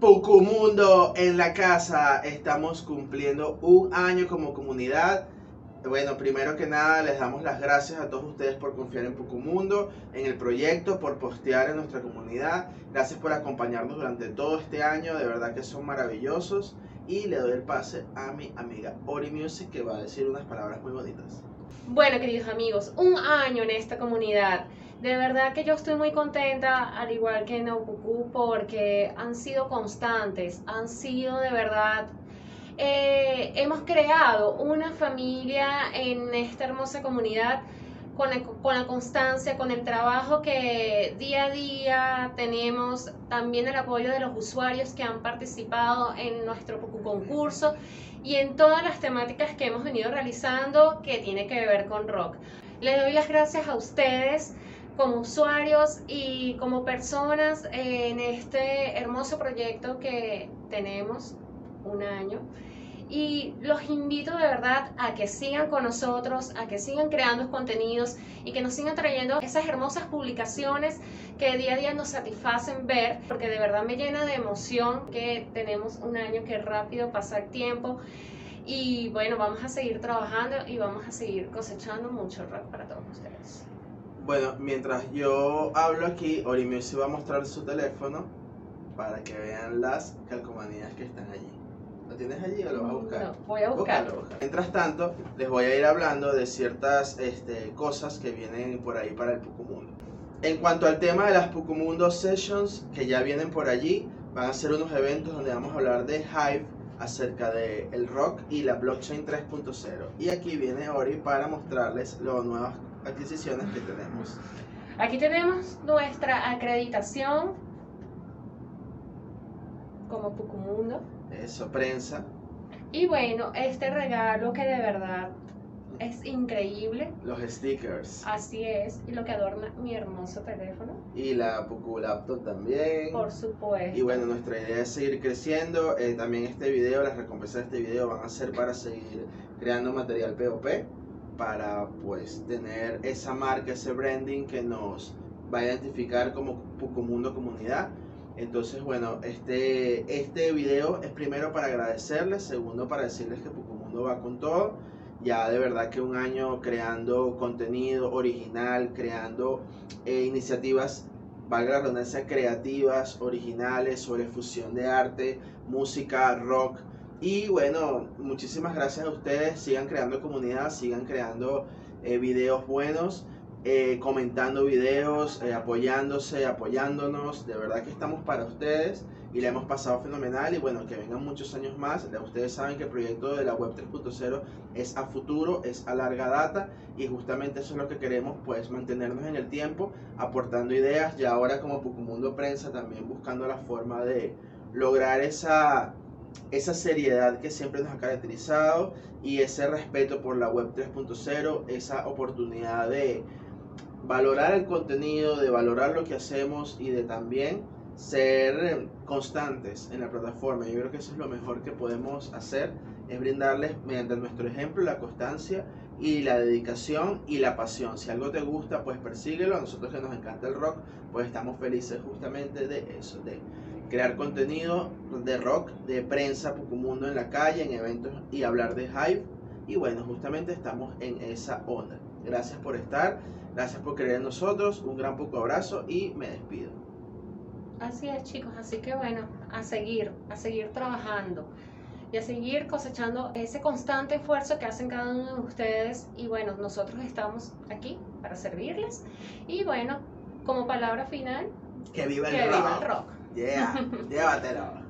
Pucumundo en la casa, estamos cumpliendo un año como comunidad. Bueno, primero que nada les damos las gracias a todos ustedes por confiar en Pucumundo, en el proyecto, por postear en nuestra comunidad. Gracias por acompañarnos durante todo este año, de verdad que son maravillosos. Y le doy el pase a mi amiga Ori Music que va a decir unas palabras muy bonitas. Bueno, queridos amigos, un año en esta comunidad. De verdad que yo estoy muy contenta, al igual que Naucucú, porque han sido constantes, han sido de verdad eh, hemos creado una familia en esta hermosa comunidad con la, con la, constancia, con el trabajo que día a día tenemos, también el apoyo de los usuarios que han participado en nuestro concurso y en todas las temáticas que hemos venido realizando que tiene que ver con rock. Les doy las gracias a ustedes como usuarios y como personas en este hermoso proyecto que tenemos un año. Y los invito de verdad a que sigan con nosotros, a que sigan creando contenidos y que nos sigan trayendo esas hermosas publicaciones que día a día nos satisfacen ver, porque de verdad me llena de emoción que tenemos un año que rápido pasa el tiempo. Y bueno, vamos a seguir trabajando y vamos a seguir cosechando mucho rock para todos ustedes. Bueno, mientras yo hablo aquí, se va a mostrar su teléfono para que vean las calcomanías que están allí. ¿Lo tienes allí o lo vas a buscar? No, voy a buscarlo. Mientras tanto, les voy a ir hablando de ciertas este, cosas que vienen por ahí para el Pucumundo. En cuanto al tema de las Pucumundo Sessions, que ya vienen por allí, van a ser unos eventos donde vamos a hablar de Hive, acerca del el rock y la blockchain 3.0. Y aquí viene Ori para mostrarles las nuevas adquisiciones que tenemos. Aquí tenemos nuestra acreditación como Pucumundo. Eso, prensa. Y bueno, este regalo que de verdad es increíble. Los stickers. Así es, y lo que adorna mi hermoso teléfono. Y la Pucu Laptop también. Por supuesto. Y bueno, nuestra idea es seguir creciendo. Eh, también este video, las recompensas de este video van a ser para seguir creando material POP para pues tener esa marca, ese branding que nos va a identificar como Pucumundo Comunidad. Entonces, bueno, este, este video es primero para agradecerles, segundo para decirles que Pucumundo va con todo. Ya de verdad que un año creando contenido original, creando eh, iniciativas, valga la redundancia, creativas, originales, sobre fusión de arte, música, rock, y bueno, muchísimas gracias a ustedes. Sigan creando comunidad, sigan creando eh, videos buenos, eh, comentando videos, eh, apoyándose, apoyándonos. De verdad que estamos para ustedes y le hemos pasado fenomenal. Y bueno, que vengan muchos años más. Ustedes saben que el proyecto de la Web 3.0 es a futuro, es a larga data y justamente eso es lo que queremos, pues mantenernos en el tiempo, aportando ideas y ahora como Pucumundo Prensa también buscando la forma de lograr esa esa seriedad que siempre nos ha caracterizado y ese respeto por la web 3.0, esa oportunidad de valorar el contenido, de valorar lo que hacemos y de también ser constantes en la plataforma. Yo creo que eso es lo mejor que podemos hacer, es brindarles mediante nuestro ejemplo la constancia y la dedicación y la pasión. Si algo te gusta, pues persíguelo. A nosotros que nos encanta el rock, pues estamos felices justamente de eso, de crear contenido de rock, de prensa, Pucumundo en la calle, en eventos y hablar de Hive. Y bueno, justamente estamos en esa onda. Gracias por estar, gracias por creer en nosotros, un gran poco abrazo y me despido. Así es chicos, así que bueno, a seguir, a seguir trabajando y a seguir cosechando ese constante esfuerzo que hacen cada uno de ustedes. Y bueno, nosotros estamos aquí para servirles. Y bueno, como palabra final, que viva el que rock. Viva el rock. Yeah, llévatelo.